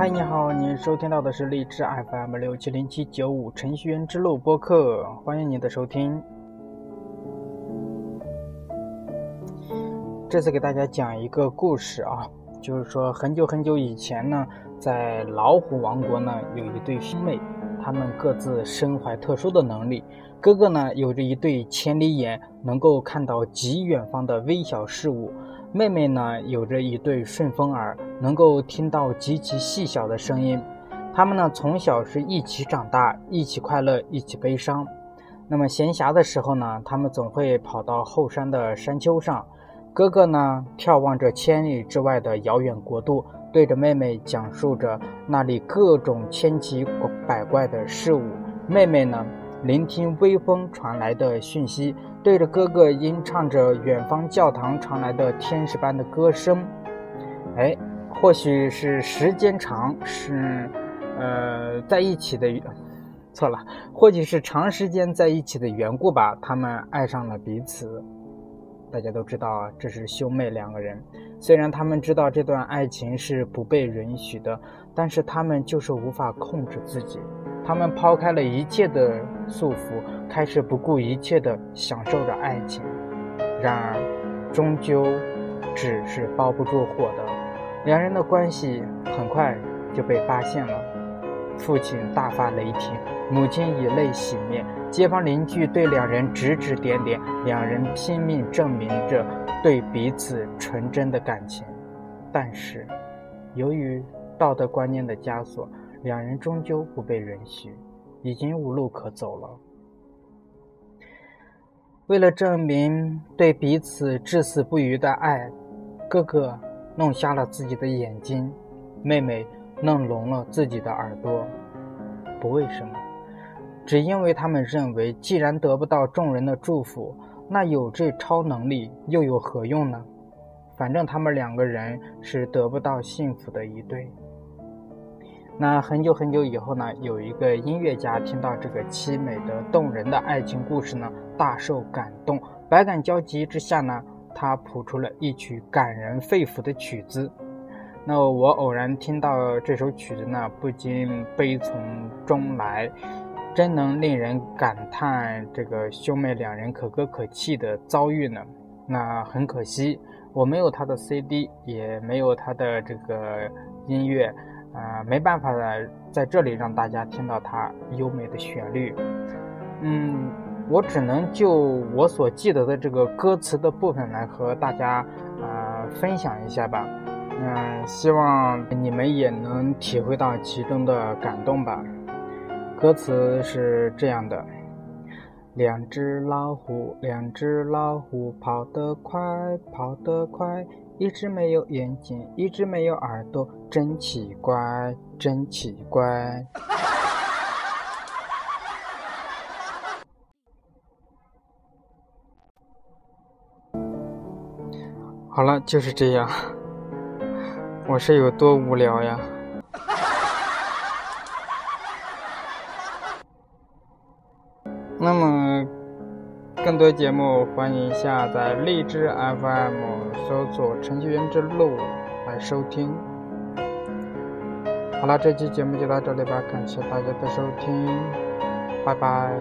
嗨，你好，您收听到的是荔枝 FM 六七零七九五程序员之路播客，欢迎您的收听。这次给大家讲一个故事啊，就是说很久很久以前呢，在老虎王国呢，有一对兄妹，他们各自身怀特殊的能力。哥哥呢，有着一对千里眼，能够看到极远方的微小事物。妹妹呢，有着一对顺风耳，能够听到极其细小的声音。他们呢，从小是一起长大，一起快乐，一起悲伤。那么闲暇的时候呢，他们总会跑到后山的山丘上。哥哥呢，眺望着千里之外的遥远国度，对着妹妹讲述着那里各种千奇百怪的事物。妹妹呢，聆听微风传来的讯息。对着哥哥吟唱着远方教堂传来的天使般的歌声，哎，或许是时间长，是，呃，在一起的，错了，或许是长时间在一起的缘故吧，他们爱上了彼此。大家都知道，这是兄妹两个人，虽然他们知道这段爱情是不被允许的，但是他们就是无法控制自己。他们抛开了一切的束缚，开始不顾一切地享受着爱情。然而，终究纸是包不住火的。两人的关系很快就被发现了。父亲大发雷霆，母亲以泪洗面，街坊邻居对两人指指点点，两人拼命证明着对彼此纯真的感情。但是，由于道德观念的枷锁。两人终究不被允许，已经无路可走了。为了证明对彼此至死不渝的爱，哥哥弄瞎了自己的眼睛，妹妹弄聋了自己的耳朵。不为什么，只因为他们认为，既然得不到众人的祝福，那有这超能力又有何用呢？反正他们两个人是得不到幸福的一对。那很久很久以后呢，有一个音乐家听到这个凄美的、动人的爱情故事呢，大受感动，百感交集之下呢，他谱出了一曲感人肺腑的曲子。那我偶然听到这首曲子呢，不禁悲从中来，真能令人感叹这个兄妹两人可歌可泣的遭遇呢。那很可惜，我没有他的 CD，也没有他的这个音乐。啊，没办法的，在这里让大家听到它优美的旋律。嗯，我只能就我所记得的这个歌词的部分来和大家啊分享一下吧。嗯，希望你们也能体会到其中的感动吧。歌词是这样的：两只老虎，两只老虎，跑得快，跑得快。一只没有眼睛，一只没有耳朵，真奇怪，真奇怪。好了，就是这样。我是有多无聊呀？更多节目，欢迎下载荔枝 FM，搜索“程序员之路”来收听。好了，这期节目就到这里吧，感谢大家的收听，拜拜。